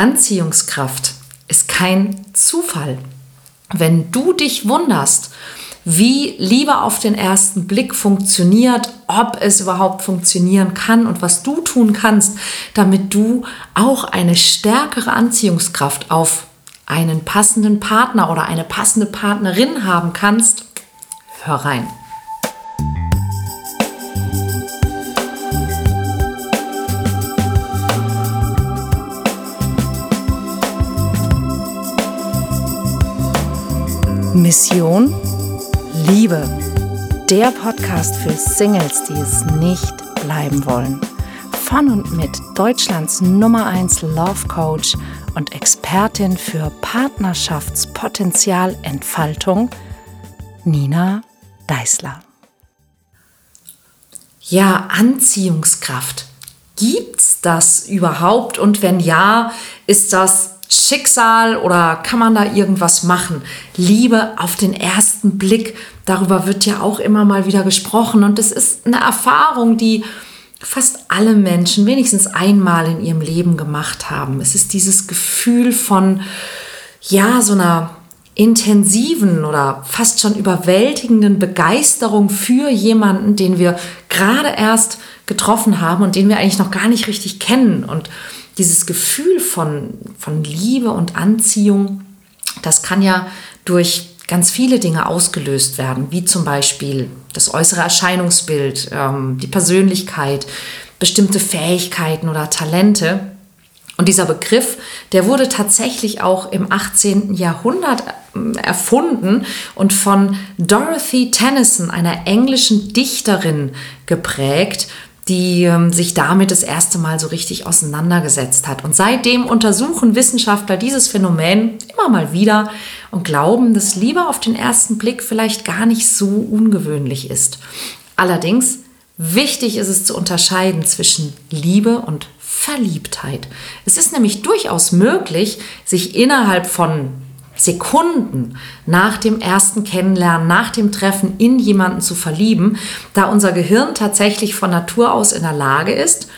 Anziehungskraft ist kein Zufall. Wenn du dich wunderst, wie Liebe auf den ersten Blick funktioniert, ob es überhaupt funktionieren kann und was du tun kannst, damit du auch eine stärkere Anziehungskraft auf einen passenden Partner oder eine passende Partnerin haben kannst, hör rein. Mission Liebe. Der Podcast für Singles, die es nicht bleiben wollen. Von und mit Deutschlands Nummer 1 Love Coach und Expertin für Partnerschaftspotenzialentfaltung, Nina Deißler. Ja, Anziehungskraft. Gibt's das überhaupt? Und wenn ja, ist das Schicksal oder kann man da irgendwas machen? Liebe auf den ersten Blick, darüber wird ja auch immer mal wieder gesprochen und es ist eine Erfahrung, die fast alle Menschen wenigstens einmal in ihrem Leben gemacht haben. Es ist dieses Gefühl von, ja, so einer intensiven oder fast schon überwältigenden Begeisterung für jemanden, den wir gerade erst getroffen haben und den wir eigentlich noch gar nicht richtig kennen. Und dieses Gefühl von, von Liebe und Anziehung, das kann ja durch ganz viele Dinge ausgelöst werden, wie zum Beispiel das äußere Erscheinungsbild, ähm, die Persönlichkeit, bestimmte Fähigkeiten oder Talente. Und dieser Begriff, der wurde tatsächlich auch im 18. Jahrhundert ähm, erfunden und von Dorothy Tennyson, einer englischen Dichterin, geprägt die ähm, sich damit das erste Mal so richtig auseinandergesetzt hat. Und seitdem untersuchen Wissenschaftler dieses Phänomen immer mal wieder und glauben, dass Liebe auf den ersten Blick vielleicht gar nicht so ungewöhnlich ist. Allerdings, wichtig ist es zu unterscheiden zwischen Liebe und Verliebtheit. Es ist nämlich durchaus möglich, sich innerhalb von Sekunden nach dem ersten Kennenlernen, nach dem Treffen in jemanden zu verlieben, da unser Gehirn tatsächlich von Natur aus in der Lage ist,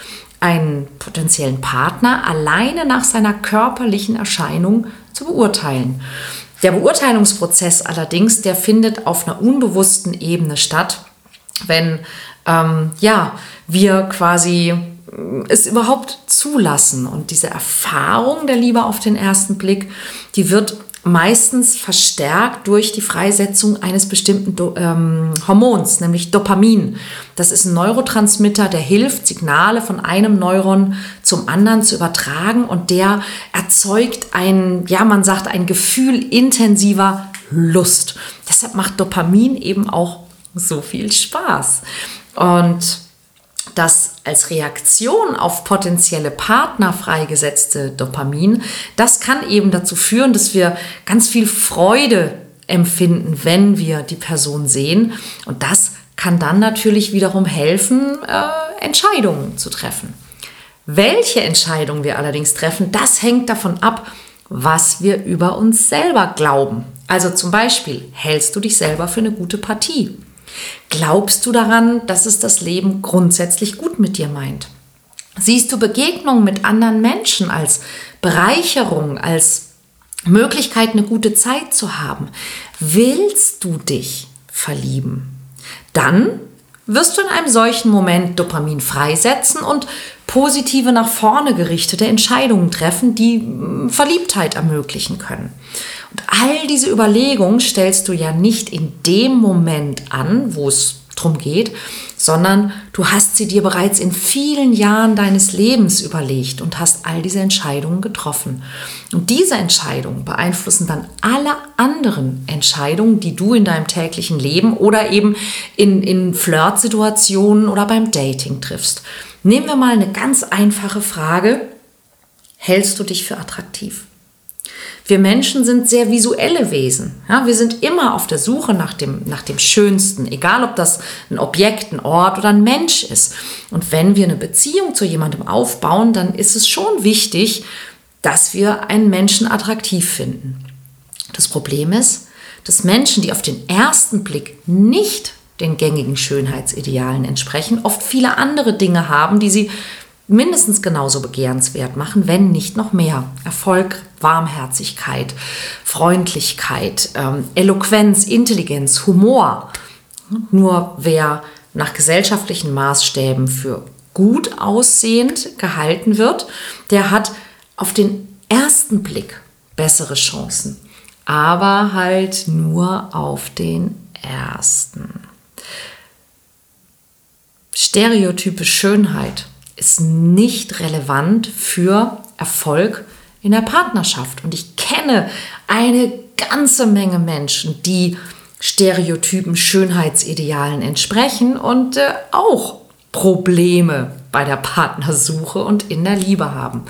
einen potenziellen Partner alleine nach seiner körperlichen Erscheinung zu beurteilen. Der Beurteilungsprozess allerdings, der findet auf einer unbewussten Ebene statt, wenn ähm, ja, wir quasi äh, es überhaupt zulassen. Und diese Erfahrung der Liebe auf den ersten Blick, die wird meistens verstärkt durch die Freisetzung eines bestimmten Do ähm, Hormons, nämlich Dopamin. Das ist ein Neurotransmitter, der hilft, Signale von einem Neuron zum anderen zu übertragen und der erzeugt ein, ja, man sagt, ein Gefühl intensiver Lust. Deshalb macht Dopamin eben auch so viel Spaß. Und das als Reaktion auf potenzielle Partner freigesetzte Dopamin, das kann eben dazu führen, dass wir ganz viel Freude empfinden, wenn wir die Person sehen. Und das kann dann natürlich wiederum helfen, äh, Entscheidungen zu treffen. Welche Entscheidungen wir allerdings treffen, das hängt davon ab, was wir über uns selber glauben. Also zum Beispiel, hältst du dich selber für eine gute Partie? Glaubst du daran, dass es das Leben grundsätzlich gut mit dir meint? Siehst du Begegnungen mit anderen Menschen als Bereicherung, als Möglichkeit, eine gute Zeit zu haben? Willst du dich verlieben? Dann wirst du in einem solchen Moment Dopamin freisetzen und positive nach vorne gerichtete Entscheidungen treffen, die hm, Verliebtheit ermöglichen können. Und all diese Überlegungen stellst du ja nicht in dem Moment an, wo es drum geht, sondern du hast sie dir bereits in vielen Jahren deines Lebens überlegt und hast all diese Entscheidungen getroffen. Und diese Entscheidungen beeinflussen dann alle anderen Entscheidungen, die du in deinem täglichen Leben oder eben in, in Flirtsituationen oder beim Dating triffst. Nehmen wir mal eine ganz einfache Frage. Hältst du dich für attraktiv? Wir Menschen sind sehr visuelle Wesen. Ja, wir sind immer auf der Suche nach dem, nach dem Schönsten, egal ob das ein Objekt, ein Ort oder ein Mensch ist. Und wenn wir eine Beziehung zu jemandem aufbauen, dann ist es schon wichtig, dass wir einen Menschen attraktiv finden. Das Problem ist, dass Menschen, die auf den ersten Blick nicht den gängigen Schönheitsidealen entsprechen, oft viele andere Dinge haben, die sie mindestens genauso begehrenswert machen, wenn nicht noch mehr. Erfolg, Warmherzigkeit, Freundlichkeit, ähm, Eloquenz, Intelligenz, Humor. Nur wer nach gesellschaftlichen Maßstäben für gut aussehend gehalten wird, der hat auf den ersten Blick bessere Chancen. Aber halt nur auf den ersten. Stereotype Schönheit ist nicht relevant für Erfolg in der Partnerschaft. Und ich kenne eine ganze Menge Menschen, die Stereotypen Schönheitsidealen entsprechen und äh, auch Probleme bei der Partnersuche und in der Liebe haben.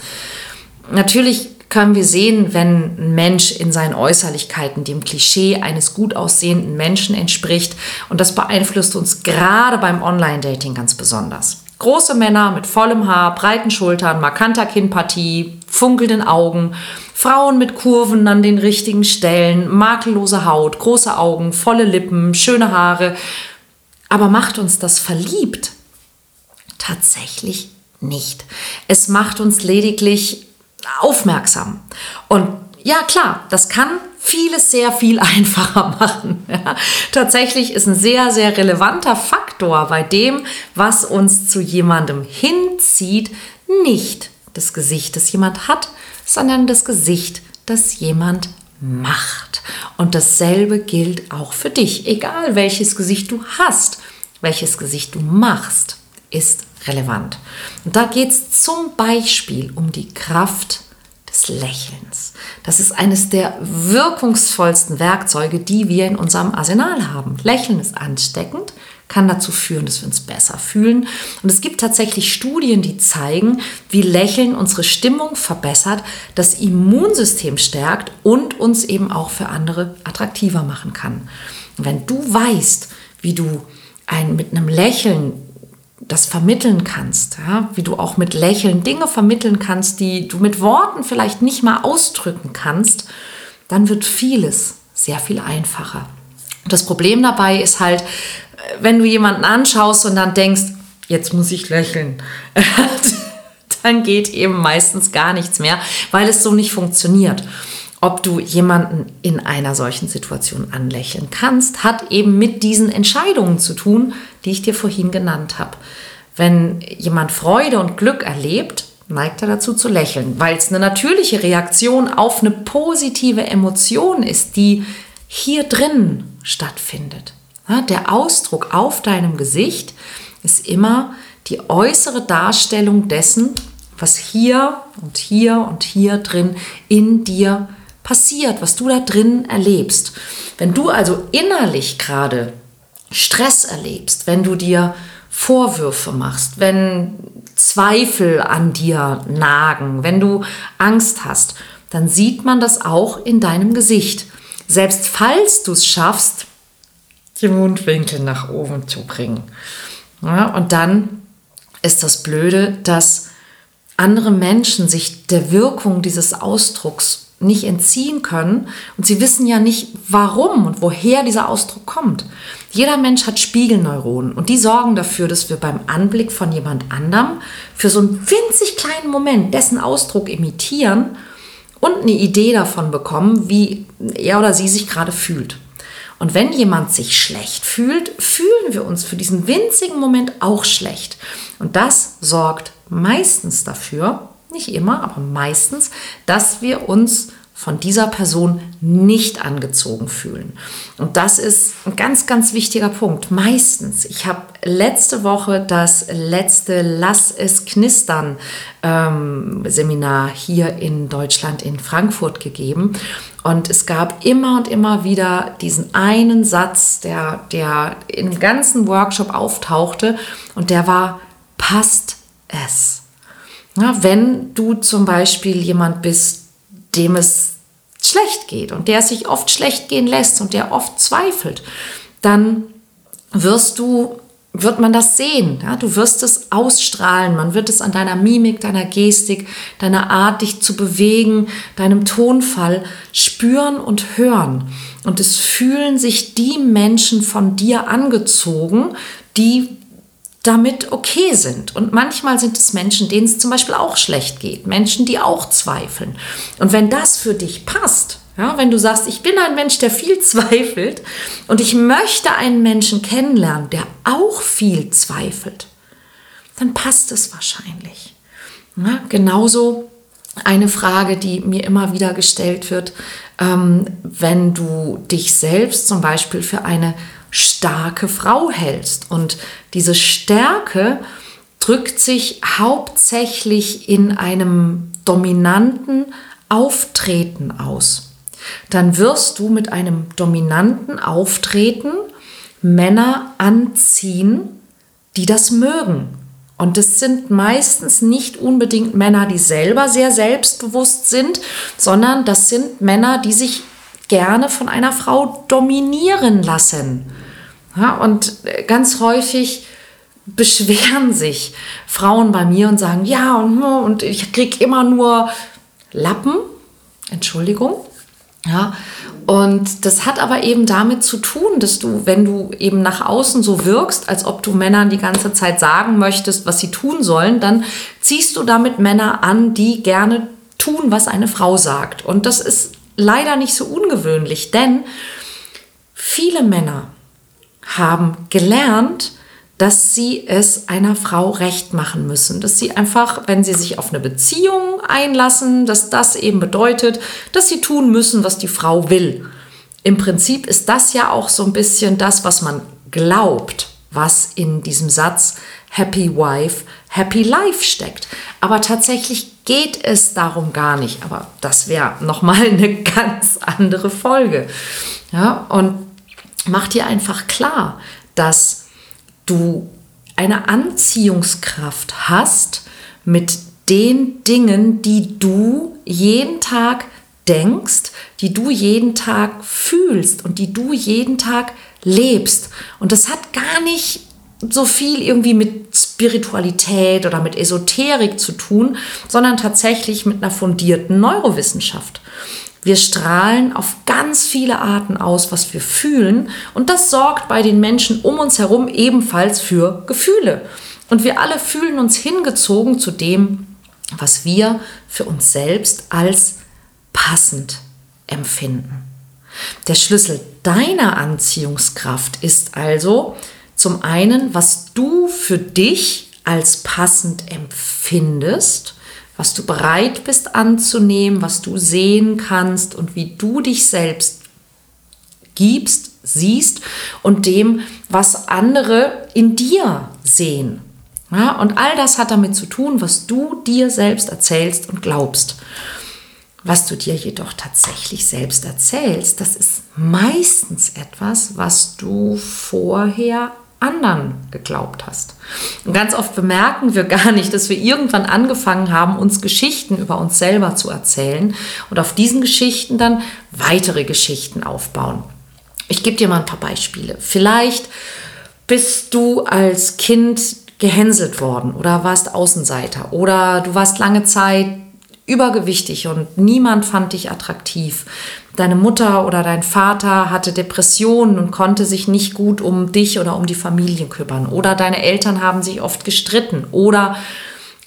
Natürlich können wir sehen, wenn ein Mensch in seinen Äußerlichkeiten dem Klischee eines gut aussehenden Menschen entspricht. Und das beeinflusst uns gerade beim Online-Dating ganz besonders. Große Männer mit vollem Haar, breiten Schultern, markanter Kinnpartie, funkelnden Augen, Frauen mit Kurven an den richtigen Stellen, makellose Haut, große Augen, volle Lippen, schöne Haare. Aber macht uns das verliebt? Tatsächlich nicht. Es macht uns lediglich aufmerksam. Und ja, klar, das kann vieles sehr viel einfacher machen. Ja. Tatsächlich ist ein sehr, sehr relevanter Faktor bei dem, was uns zu jemandem hinzieht, nicht das Gesicht, das jemand hat, sondern das Gesicht, das jemand macht. Und dasselbe gilt auch für dich. Egal welches Gesicht du hast, welches Gesicht du machst, ist relevant. Und da geht es zum Beispiel um die Kraft des Lächelns. Das ist eines der wirkungsvollsten Werkzeuge, die wir in unserem Arsenal haben. Lächeln ist ansteckend, kann dazu führen, dass wir uns besser fühlen. Und es gibt tatsächlich Studien, die zeigen, wie Lächeln unsere Stimmung verbessert, das Immunsystem stärkt und uns eben auch für andere attraktiver machen kann. Und wenn du weißt, wie du ein, mit einem Lächeln das vermitteln kannst, ja? wie du auch mit Lächeln Dinge vermitteln kannst, die du mit Worten vielleicht nicht mal ausdrücken kannst, dann wird vieles sehr viel einfacher. das Problem dabei ist halt, wenn du jemanden anschaust und dann denkst, jetzt muss ich lächeln, dann geht eben meistens gar nichts mehr, weil es so nicht funktioniert. Ob du jemanden in einer solchen Situation anlächeln kannst, hat eben mit diesen Entscheidungen zu tun, die ich dir vorhin genannt habe. Wenn jemand Freude und Glück erlebt, neigt er dazu zu lächeln, weil es eine natürliche Reaktion auf eine positive Emotion ist, die hier drin stattfindet. Der Ausdruck auf deinem Gesicht ist immer die äußere Darstellung dessen, was hier und hier und hier drin in dir passiert, was du da drin erlebst. Wenn du also innerlich gerade Stress erlebst, wenn du dir Vorwürfe machst, wenn Zweifel an dir nagen, wenn du Angst hast, dann sieht man das auch in deinem Gesicht. Selbst falls du es schaffst, die Mundwinkel nach oben zu bringen. Ja, und dann ist das Blöde, dass andere Menschen sich der Wirkung dieses Ausdrucks nicht entziehen können und sie wissen ja nicht, warum und woher dieser Ausdruck kommt. Jeder Mensch hat Spiegelneuronen und die sorgen dafür, dass wir beim Anblick von jemand anderem für so einen winzig kleinen Moment dessen Ausdruck imitieren und eine Idee davon bekommen, wie er oder sie sich gerade fühlt. Und wenn jemand sich schlecht fühlt, fühlen wir uns für diesen winzigen Moment auch schlecht. Und das sorgt meistens dafür, nicht immer, aber meistens, dass wir uns von dieser Person nicht angezogen fühlen. Und das ist ein ganz, ganz wichtiger Punkt. Meistens. Ich habe letzte Woche das letzte Lass es knistern ähm, Seminar hier in Deutschland in Frankfurt gegeben. Und es gab immer und immer wieder diesen einen Satz, der, der im ganzen Workshop auftauchte und der war, passt es. Na, wenn du zum Beispiel jemand bist, dem es schlecht geht und der sich oft schlecht gehen lässt und der oft zweifelt, dann wirst du wird man das sehen. Ja? Du wirst es ausstrahlen. Man wird es an deiner Mimik, deiner Gestik, deiner Art, dich zu bewegen, deinem Tonfall spüren und hören. Und es fühlen sich die Menschen von dir angezogen, die damit okay sind. Und manchmal sind es Menschen, denen es zum Beispiel auch schlecht geht, Menschen, die auch zweifeln. Und wenn das für dich passt, ja, wenn du sagst, ich bin ein Mensch, der viel zweifelt und ich möchte einen Menschen kennenlernen, der auch viel zweifelt, dann passt es wahrscheinlich. Ja, genauso eine Frage, die mir immer wieder gestellt wird, ähm, wenn du dich selbst zum Beispiel für eine starke Frau hältst. Und diese Stärke drückt sich hauptsächlich in einem dominanten Auftreten aus. Dann wirst du mit einem dominanten Auftreten Männer anziehen, die das mögen. Und es sind meistens nicht unbedingt Männer, die selber sehr selbstbewusst sind, sondern das sind Männer, die sich gerne von einer Frau dominieren lassen. Ja, und äh, ganz häufig beschweren sich Frauen bei mir und sagen, ja, und, und ich kriege immer nur Lappen, Entschuldigung. Ja, und das hat aber eben damit zu tun, dass du, wenn du eben nach außen so wirkst, als ob du Männern die ganze Zeit sagen möchtest, was sie tun sollen, dann ziehst du damit Männer an, die gerne tun, was eine Frau sagt. Und das ist leider nicht so ungewöhnlich, denn viele Männer haben gelernt, dass sie es einer Frau recht machen müssen, dass sie einfach, wenn sie sich auf eine Beziehung einlassen, dass das eben bedeutet, dass sie tun müssen, was die Frau will. Im Prinzip ist das ja auch so ein bisschen das, was man glaubt, was in diesem Satz Happy Wife, Happy Life steckt. Aber tatsächlich geht es darum gar nicht. Aber das wäre nochmal eine ganz andere Folge. Ja, und mach dir einfach klar, dass du eine Anziehungskraft hast mit den Dingen, die du jeden Tag denkst, die du jeden Tag fühlst und die du jeden Tag lebst. Und das hat gar nicht so viel irgendwie mit Spiritualität oder mit Esoterik zu tun, sondern tatsächlich mit einer fundierten Neurowissenschaft. Wir strahlen auf ganz viele Arten aus, was wir fühlen. Und das sorgt bei den Menschen um uns herum ebenfalls für Gefühle. Und wir alle fühlen uns hingezogen zu dem, was wir für uns selbst als passend empfinden. Der Schlüssel deiner Anziehungskraft ist also zum einen, was du für dich als passend empfindest was du bereit bist anzunehmen, was du sehen kannst und wie du dich selbst gibst, siehst und dem, was andere in dir sehen. Ja, und all das hat damit zu tun, was du dir selbst erzählst und glaubst. Was du dir jedoch tatsächlich selbst erzählst, das ist meistens etwas, was du vorher anderen geglaubt hast. Und ganz oft bemerken wir gar nicht, dass wir irgendwann angefangen haben, uns Geschichten über uns selber zu erzählen und auf diesen Geschichten dann weitere Geschichten aufbauen. Ich gebe dir mal ein paar Beispiele. Vielleicht bist du als Kind gehänselt worden oder warst Außenseiter oder du warst lange Zeit übergewichtig und niemand fand dich attraktiv deine Mutter oder dein Vater hatte Depressionen und konnte sich nicht gut um dich oder um die Familie kümmern. Oder deine Eltern haben sich oft gestritten. Oder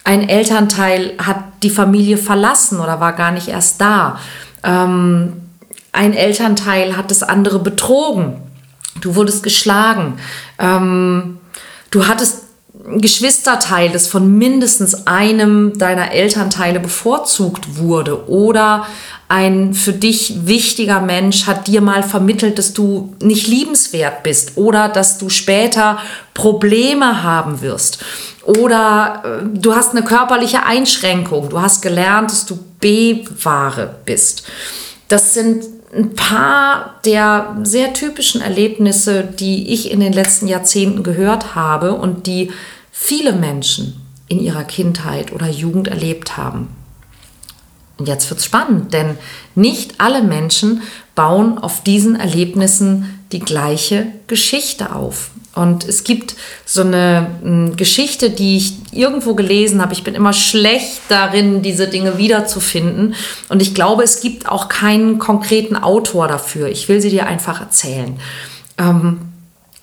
ein Elternteil hat die Familie verlassen oder war gar nicht erst da. Ähm, ein Elternteil hat das andere betrogen. Du wurdest geschlagen. Ähm, du hattest ein Geschwisterteil, das von mindestens einem deiner Elternteile bevorzugt wurde. Oder ein für dich wichtiger Mensch hat dir mal vermittelt, dass du nicht liebenswert bist oder dass du später Probleme haben wirst. Oder äh, du hast eine körperliche Einschränkung. Du hast gelernt, dass du B-Ware bist. Das sind ein paar der sehr typischen Erlebnisse, die ich in den letzten Jahrzehnten gehört habe und die viele Menschen in ihrer Kindheit oder Jugend erlebt haben. Und jetzt wird es spannend, denn nicht alle Menschen bauen auf diesen Erlebnissen die gleiche Geschichte auf. Und es gibt so eine hm, Geschichte, die ich irgendwo gelesen habe. Ich bin immer schlecht darin, diese Dinge wiederzufinden. Und ich glaube, es gibt auch keinen konkreten Autor dafür. Ich will sie dir einfach erzählen. Ähm,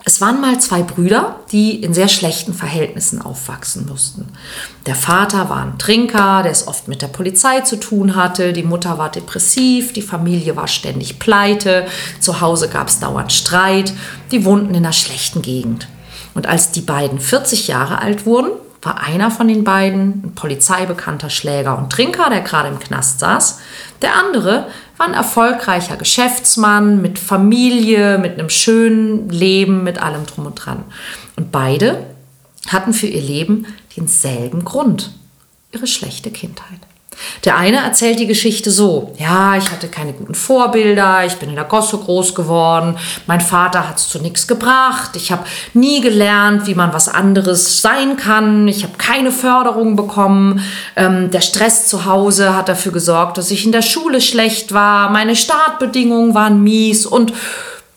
Es waren mal zwei Brüder, die in sehr schlechten Verhältnissen aufwachsen mussten. Der Vater war ein Trinker, der es oft mit der Polizei zu tun hatte. Die Mutter war depressiv, die Familie war ständig pleite, zu Hause gab es dauernd Streit. Die wohnten in einer schlechten Gegend. Und als die beiden 40 Jahre alt wurden, war einer von den beiden ein polizeibekannter Schläger und Trinker, der gerade im Knast saß. Der andere war ein erfolgreicher Geschäftsmann mit Familie, mit einem schönen Leben, mit allem drum und dran. Und beide hatten für ihr Leben denselben Grund, ihre schlechte Kindheit. Der eine erzählt die Geschichte so, ja, ich hatte keine guten Vorbilder, ich bin in der Gosse groß geworden, mein Vater hat es zu nichts gebracht, ich habe nie gelernt, wie man was anderes sein kann, ich habe keine Förderung bekommen, ähm, der Stress zu Hause hat dafür gesorgt, dass ich in der Schule schlecht war, meine Startbedingungen waren mies und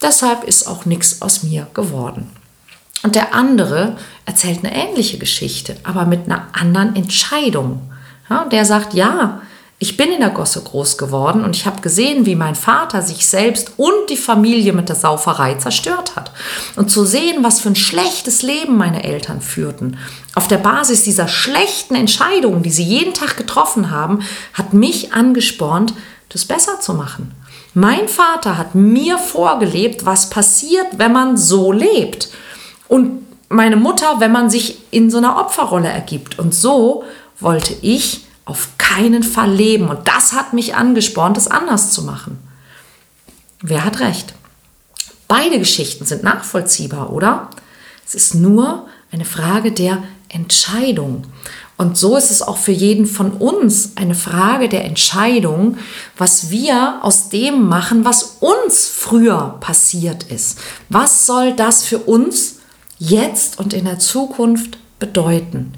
deshalb ist auch nichts aus mir geworden. Und der andere erzählt eine ähnliche Geschichte, aber mit einer anderen Entscheidung. Ja, und der sagt, ja, ich bin in der Gosse groß geworden und ich habe gesehen, wie mein Vater sich selbst und die Familie mit der Sauferei zerstört hat. Und zu sehen, was für ein schlechtes Leben meine Eltern führten, auf der Basis dieser schlechten Entscheidungen, die sie jeden Tag getroffen haben, hat mich angespornt, das besser zu machen. Mein Vater hat mir vorgelebt, was passiert, wenn man so lebt. Und meine Mutter, wenn man sich in so einer Opferrolle ergibt. Und so wollte ich auf keinen Fall leben. Und das hat mich angespornt, es anders zu machen. Wer hat recht? Beide Geschichten sind nachvollziehbar, oder? Es ist nur eine Frage der Entscheidung. Und so ist es auch für jeden von uns eine Frage der Entscheidung, was wir aus dem machen, was uns früher passiert ist. Was soll das für uns jetzt und in der Zukunft bedeuten?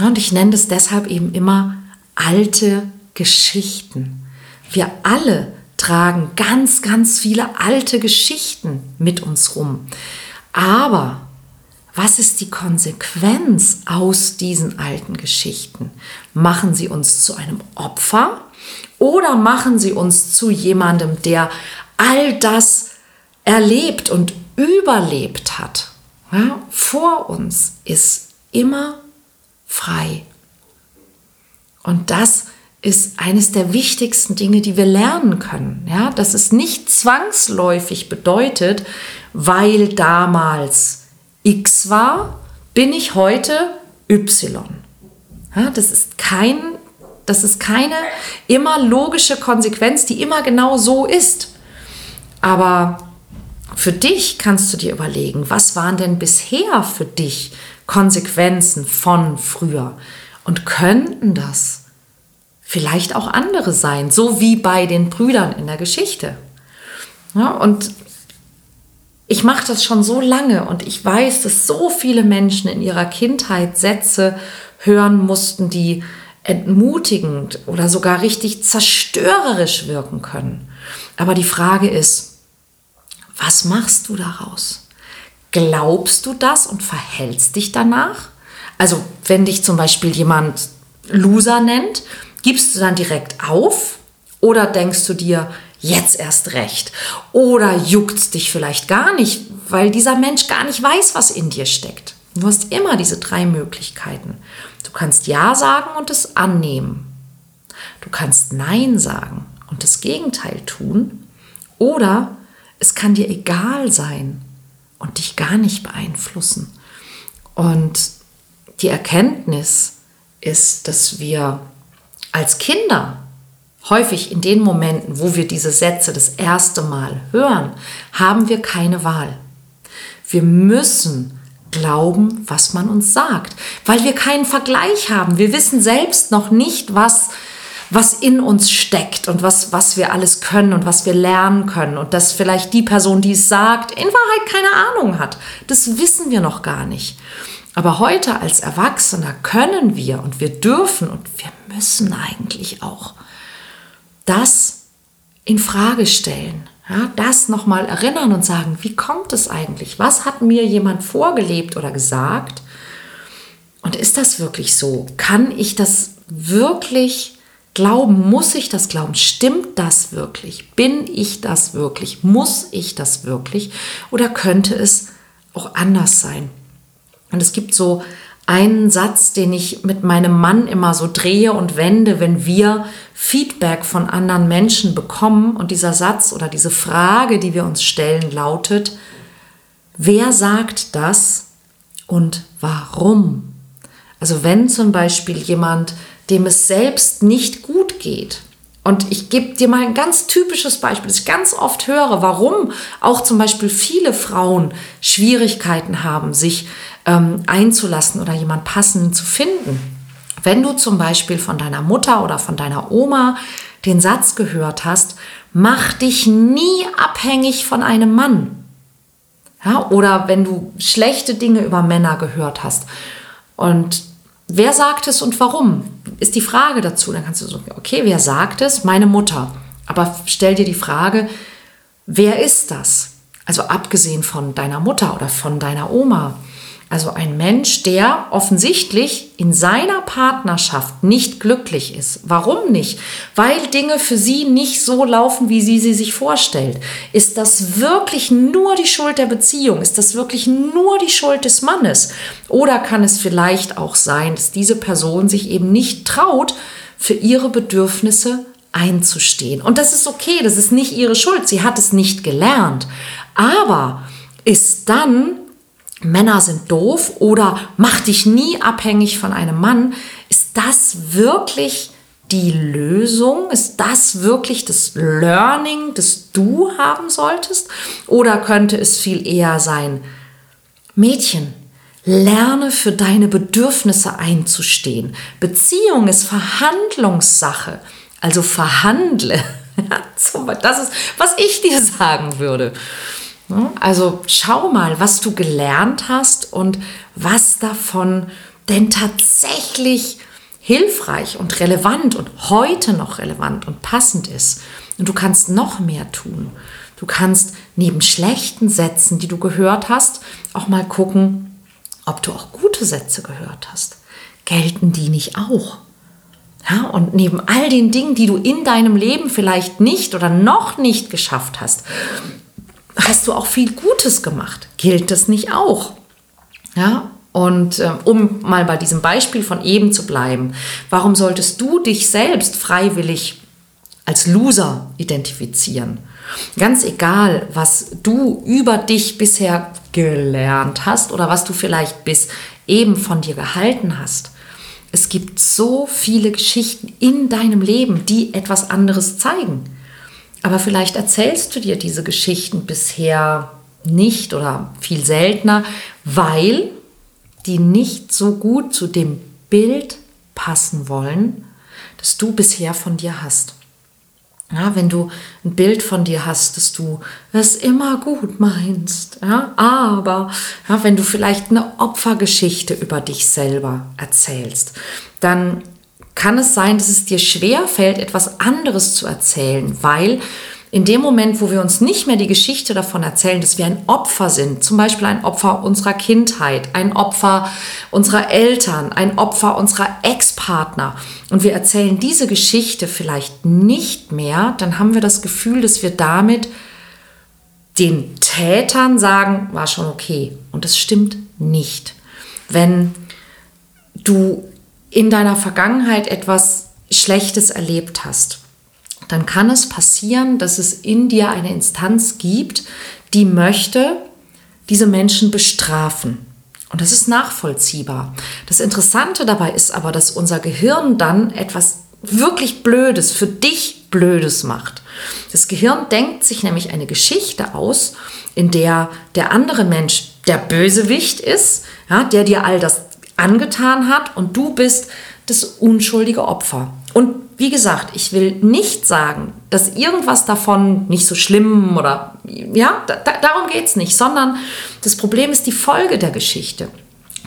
Und ich nenne das deshalb eben immer alte Geschichten. Wir alle tragen ganz, ganz viele alte Geschichten mit uns rum. Aber was ist die Konsequenz aus diesen alten Geschichten? Machen sie uns zu einem Opfer oder machen sie uns zu jemandem, der all das erlebt und überlebt hat? Ja, vor uns ist immer frei. Und das ist eines der wichtigsten Dinge, die wir lernen können. Ja, dass es nicht zwangsläufig bedeutet, weil damals X war, bin ich heute Y. Ja, das ist kein, das ist keine immer logische Konsequenz, die immer genau so ist. Aber für dich kannst du dir überlegen, was waren denn bisher für dich Konsequenzen von früher. Und könnten das vielleicht auch andere sein, so wie bei den Brüdern in der Geschichte. Ja, und ich mache das schon so lange und ich weiß, dass so viele Menschen in ihrer Kindheit Sätze hören mussten, die entmutigend oder sogar richtig zerstörerisch wirken können. Aber die Frage ist, was machst du daraus? Glaubst du das und verhältst dich danach? Also wenn dich zum Beispiel jemand Loser nennt, gibst du dann direkt auf oder denkst du dir, jetzt erst recht? Oder juckt es dich vielleicht gar nicht, weil dieser Mensch gar nicht weiß, was in dir steckt? Du hast immer diese drei Möglichkeiten. Du kannst Ja sagen und es annehmen. Du kannst Nein sagen und das Gegenteil tun. Oder es kann dir egal sein und dich gar nicht beeinflussen. Und die Erkenntnis ist, dass wir als Kinder häufig in den Momenten, wo wir diese Sätze das erste Mal hören, haben wir keine Wahl. Wir müssen glauben, was man uns sagt, weil wir keinen Vergleich haben. Wir wissen selbst noch nicht, was was in uns steckt und was, was wir alles können und was wir lernen können und dass vielleicht die Person, die es sagt, in Wahrheit keine Ahnung hat. Das wissen wir noch gar nicht. Aber heute als Erwachsener können wir und wir dürfen und wir müssen eigentlich auch das in Frage stellen. Ja, das nochmal erinnern und sagen, wie kommt es eigentlich? Was hat mir jemand vorgelebt oder gesagt? Und ist das wirklich so? Kann ich das wirklich Glauben, muss ich das glauben? Stimmt das wirklich? Bin ich das wirklich? Muss ich das wirklich? Oder könnte es auch anders sein. Und es gibt so einen Satz, den ich mit meinem Mann immer so drehe und wende, wenn wir Feedback von anderen Menschen bekommen. Und dieser Satz oder diese Frage, die wir uns stellen, lautet, wer sagt das und warum? Also wenn zum Beispiel jemand, dem es selbst nicht gut geht, und ich gebe dir mal ein ganz typisches Beispiel, das ich ganz oft höre, warum auch zum Beispiel viele Frauen Schwierigkeiten haben, sich ähm, einzulassen oder jemand passenden zu finden. Wenn du zum Beispiel von deiner Mutter oder von deiner Oma den Satz gehört hast, mach dich nie abhängig von einem Mann. Ja, oder wenn du schlechte Dinge über Männer gehört hast und Wer sagt es und warum? Ist die Frage dazu. Dann kannst du sagen, okay, wer sagt es? Meine Mutter. Aber stell dir die Frage, wer ist das? Also abgesehen von deiner Mutter oder von deiner Oma. Also ein Mensch, der offensichtlich in seiner Partnerschaft nicht glücklich ist. Warum nicht? Weil Dinge für sie nicht so laufen, wie sie sie sich vorstellt. Ist das wirklich nur die Schuld der Beziehung? Ist das wirklich nur die Schuld des Mannes? Oder kann es vielleicht auch sein, dass diese Person sich eben nicht traut, für ihre Bedürfnisse einzustehen? Und das ist okay, das ist nicht ihre Schuld. Sie hat es nicht gelernt. Aber ist dann Männer sind doof oder mach dich nie abhängig von einem Mann, ist das wirklich die Lösung? Ist das wirklich das Learning, das du haben solltest? Oder könnte es viel eher sein, Mädchen, lerne für deine Bedürfnisse einzustehen. Beziehung ist Verhandlungssache. Also verhandle. Das ist, was ich dir sagen würde. Also schau mal, was du gelernt hast und was davon denn tatsächlich hilfreich und relevant und heute noch relevant und passend ist. Und du kannst noch mehr tun. Du kannst neben schlechten Sätzen, die du gehört hast, auch mal gucken, ob du auch gute Sätze gehört hast. Gelten die nicht auch? Ja, und neben all den Dingen, die du in deinem Leben vielleicht nicht oder noch nicht geschafft hast, hast du auch viel Gutes gemacht. Gilt das nicht auch? Ja, und äh, um mal bei diesem Beispiel von eben zu bleiben, warum solltest du dich selbst freiwillig als Loser identifizieren? Ganz egal, was du über dich bisher gelernt hast oder was du vielleicht bis eben von dir gehalten hast. Es gibt so viele Geschichten in deinem Leben, die etwas anderes zeigen. Aber vielleicht erzählst du dir diese Geschichten bisher nicht oder viel seltener, weil die nicht so gut zu dem Bild passen wollen, das du bisher von dir hast. Ja, wenn du ein Bild von dir hast, dass du es immer gut meinst, ja, aber ja, wenn du vielleicht eine Opfergeschichte über dich selber erzählst, dann kann es sein, dass es dir schwer fällt, etwas anderes zu erzählen, weil in dem Moment, wo wir uns nicht mehr die Geschichte davon erzählen, dass wir ein Opfer sind, zum Beispiel ein Opfer unserer Kindheit, ein Opfer unserer Eltern, ein Opfer unserer Ex-Partner, und wir erzählen diese Geschichte vielleicht nicht mehr, dann haben wir das Gefühl, dass wir damit den Tätern sagen, war schon okay. Und das stimmt nicht. Wenn du in deiner Vergangenheit etwas Schlechtes erlebt hast, dann kann es passieren, dass es in dir eine Instanz gibt, die möchte diese Menschen bestrafen. Und das ist nachvollziehbar. Das Interessante dabei ist aber, dass unser Gehirn dann etwas wirklich Blödes, für dich Blödes macht. Das Gehirn denkt sich nämlich eine Geschichte aus, in der der andere Mensch der Bösewicht ist, ja, der dir all das angetan hat und du bist das unschuldige Opfer. Und wie gesagt, ich will nicht sagen, dass irgendwas davon nicht so schlimm oder ja, da, darum geht es nicht, sondern das Problem ist die Folge der Geschichte.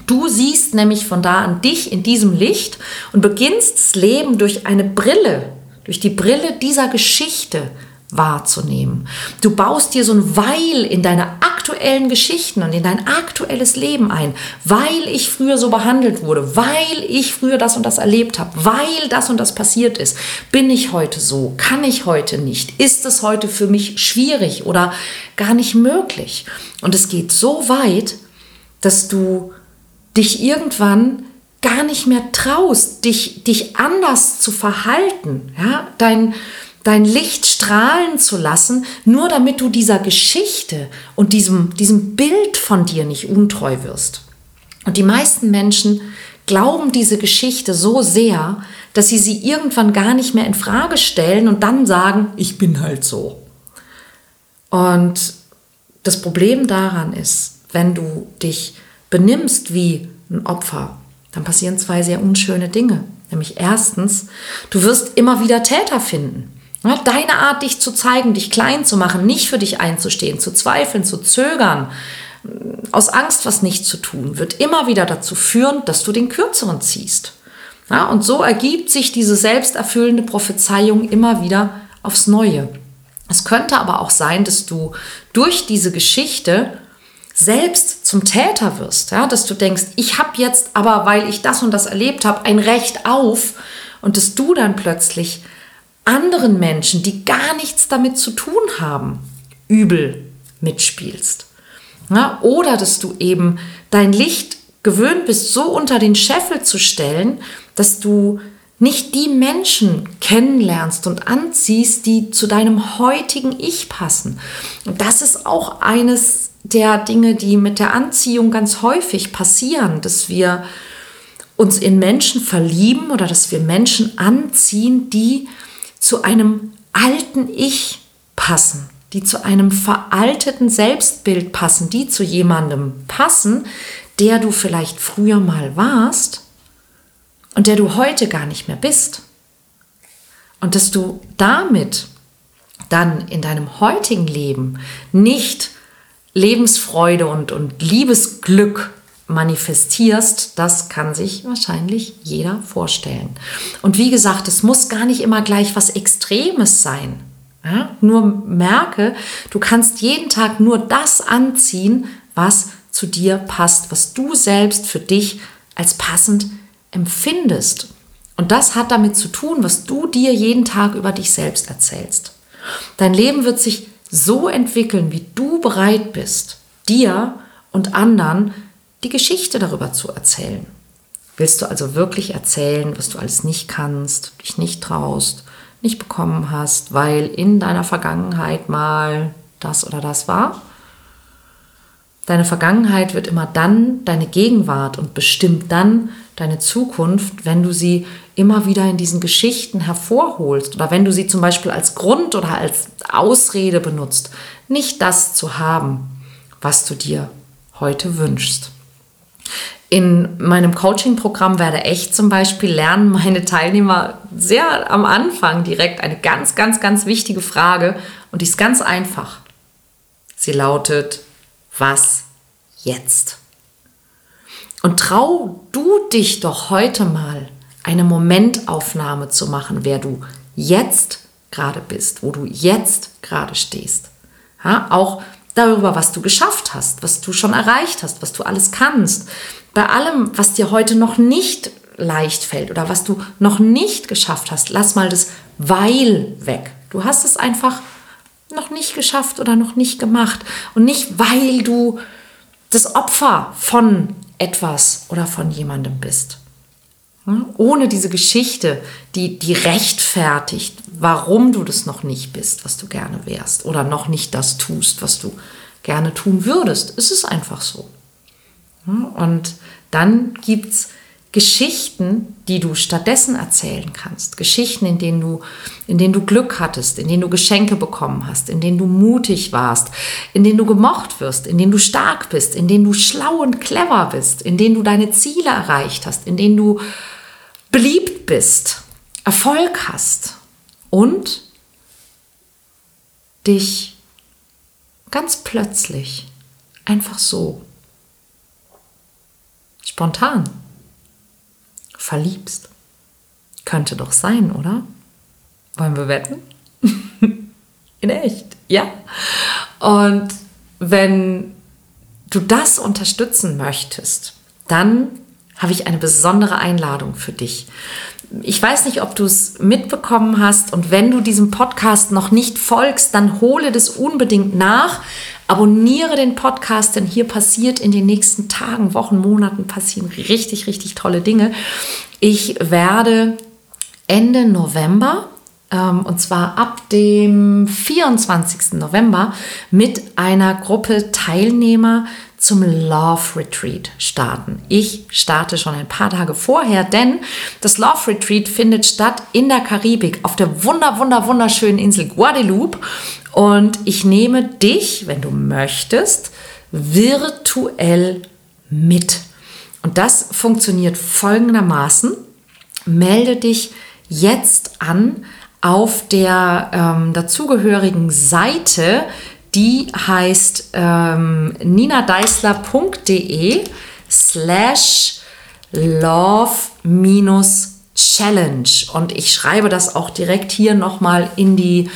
Du siehst nämlich von da an dich in diesem Licht und beginnst das Leben durch eine Brille, durch die Brille dieser Geschichte wahrzunehmen. Du baust dir so ein Weil in deine aktuellen Geschichten und in dein aktuelles Leben ein, weil ich früher so behandelt wurde, weil ich früher das und das erlebt habe, weil das und das passiert ist. Bin ich heute so? Kann ich heute nicht? Ist es heute für mich schwierig oder gar nicht möglich? Und es geht so weit, dass du dich irgendwann gar nicht mehr traust, dich, dich anders zu verhalten, ja, dein, dein Licht strahlen zu lassen, nur damit du dieser Geschichte und diesem, diesem Bild von dir nicht untreu wirst. Und die meisten Menschen glauben diese Geschichte so sehr, dass sie sie irgendwann gar nicht mehr in Frage stellen und dann sagen, ich bin halt so. Und das Problem daran ist, wenn du dich benimmst wie ein Opfer, dann passieren zwei sehr unschöne Dinge. Nämlich erstens, du wirst immer wieder Täter finden. Deine Art, dich zu zeigen, dich klein zu machen, nicht für dich einzustehen, zu zweifeln, zu zögern, aus Angst was nicht zu tun, wird immer wieder dazu führen, dass du den Kürzeren ziehst. Und so ergibt sich diese selbsterfüllende Prophezeiung immer wieder aufs Neue. Es könnte aber auch sein, dass du durch diese Geschichte selbst zum Täter wirst, ja, dass du denkst, ich habe jetzt aber, weil ich das und das erlebt habe, ein Recht auf und dass du dann plötzlich anderen Menschen, die gar nichts damit zu tun haben, übel mitspielst. Ja, oder dass du eben dein Licht gewöhnt bist, so unter den Scheffel zu stellen, dass du nicht die Menschen kennenlernst und anziehst, die zu deinem heutigen Ich passen. Und das ist auch eines der Dinge, die mit der Anziehung ganz häufig passieren, dass wir uns in Menschen verlieben oder dass wir Menschen anziehen, die zu einem alten Ich passen, die zu einem veralteten Selbstbild passen, die zu jemandem passen, der du vielleicht früher mal warst und der du heute gar nicht mehr bist. Und dass du damit dann in deinem heutigen Leben nicht Lebensfreude und, und Liebesglück manifestierst, das kann sich wahrscheinlich jeder vorstellen. Und wie gesagt, es muss gar nicht immer gleich was Extremes sein. Ja? Nur merke, du kannst jeden Tag nur das anziehen, was zu dir passt, was du selbst für dich als passend empfindest. Und das hat damit zu tun, was du dir jeden Tag über dich selbst erzählst. Dein Leben wird sich so entwickeln, wie du bereit bist, dir und anderen die Geschichte darüber zu erzählen. Willst du also wirklich erzählen, was du alles nicht kannst, dich nicht traust, nicht bekommen hast, weil in deiner Vergangenheit mal das oder das war? Deine Vergangenheit wird immer dann deine Gegenwart und bestimmt dann deine Zukunft, wenn du sie immer wieder in diesen Geschichten hervorholst oder wenn du sie zum Beispiel als Grund oder als Ausrede benutzt, nicht das zu haben, was du dir heute wünschst. In meinem Coaching-Programm werde echt zum Beispiel lernen meine Teilnehmer sehr am Anfang direkt eine ganz, ganz, ganz wichtige Frage und die ist ganz einfach. Sie lautet, was jetzt? Und trau du dich doch heute mal, eine Momentaufnahme zu machen, wer du jetzt gerade bist, wo du jetzt gerade stehst. Ja, auch darüber, was du geschafft hast, was du schon erreicht hast, was du alles kannst. Bei allem, was dir heute noch nicht leicht fällt oder was du noch nicht geschafft hast, lass mal das Weil weg. Du hast es einfach noch nicht geschafft oder noch nicht gemacht. Und nicht, weil du das Opfer von etwas oder von jemandem bist. Ohne diese Geschichte, die, die rechtfertigt, warum du das noch nicht bist, was du gerne wärst oder noch nicht das tust, was du gerne tun würdest. Es ist einfach so. Und dann gibt es Geschichten, die du stattdessen erzählen kannst. Geschichten, in denen du, in denen du Glück hattest, in denen du Geschenke bekommen hast, in denen du mutig warst, in denen du gemocht wirst, in denen du stark bist, in denen du schlau und clever bist, in denen du deine Ziele erreicht hast, in denen du beliebt bist, Erfolg hast und dich ganz plötzlich einfach so spontan verliebst. Könnte doch sein, oder? Wollen wir wetten? In echt, ja. Und wenn du das unterstützen möchtest, dann habe ich eine besondere Einladung für dich. Ich weiß nicht, ob du es mitbekommen hast und wenn du diesem Podcast noch nicht folgst, dann hole das unbedingt nach. Abonniere den Podcast, denn hier passiert in den nächsten Tagen, Wochen, Monaten passieren richtig, richtig tolle Dinge. Ich werde Ende November ähm, und zwar ab dem 24. November mit einer Gruppe Teilnehmer zum Love Retreat starten. Ich starte schon ein paar Tage vorher, denn das Love Retreat findet statt in der Karibik auf der wunder, wunder, wunderschönen Insel Guadeloupe. Und ich nehme dich, wenn du möchtest, virtuell mit. Und das funktioniert folgendermaßen. Melde dich jetzt an auf der ähm, dazugehörigen Seite, die heißt ähm, ninadeisler.de slash love minus challenge. Und ich schreibe das auch direkt hier nochmal in die,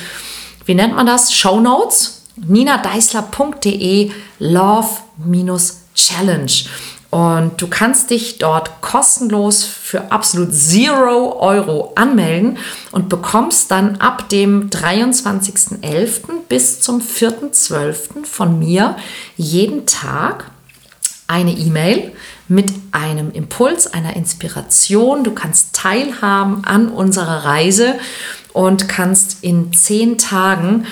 wie nennt man das? Show Notes. ninadeisler.de love minus challenge. Und du kannst dich dort kostenlos für absolut zero Euro anmelden und bekommst dann ab dem 23.11. bis zum 4.12. von mir jeden Tag eine E-Mail mit einem Impuls, einer Inspiration. Du kannst teilhaben an unserer Reise und kannst in zehn Tagen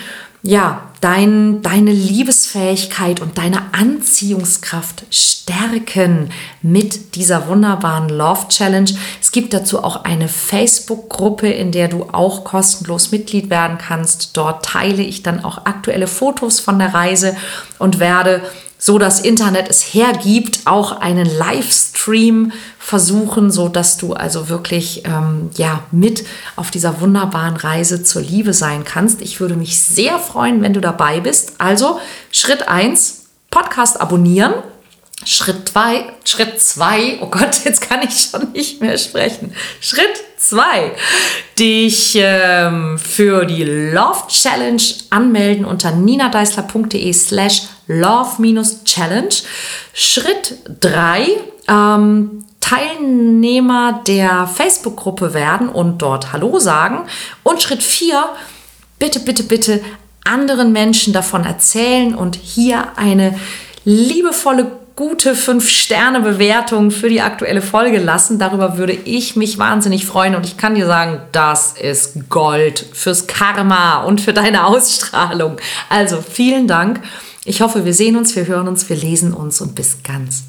ja, dein, deine Liebesfähigkeit und deine Anziehungskraft stärken mit dieser wunderbaren Love Challenge. Es gibt dazu auch eine Facebook-Gruppe, in der du auch kostenlos Mitglied werden kannst. Dort teile ich dann auch aktuelle Fotos von der Reise und werde so das Internet es hergibt, auch einen Livestream versuchen, so dass du also wirklich ähm, ja mit auf dieser wunderbaren Reise zur Liebe sein kannst. Ich würde mich sehr freuen, wenn du dabei bist. Also Schritt 1, Podcast abonnieren. Schritt 2, Schritt 2, oh Gott, jetzt kann ich schon nicht mehr sprechen. Schritt 2, dich ähm, für die Love Challenge anmelden unter ninadeisler.de slash love-challenge. Schritt 3, ähm, Teilnehmer der Facebook-Gruppe werden und dort Hallo sagen. Und Schritt 4, bitte, bitte, bitte anderen Menschen davon erzählen und hier eine liebevolle gute 5-Sterne-Bewertung für die aktuelle Folge lassen. Darüber würde ich mich wahnsinnig freuen und ich kann dir sagen, das ist Gold fürs Karma und für deine Ausstrahlung. Also vielen Dank. Ich hoffe, wir sehen uns, wir hören uns, wir lesen uns und bis ganz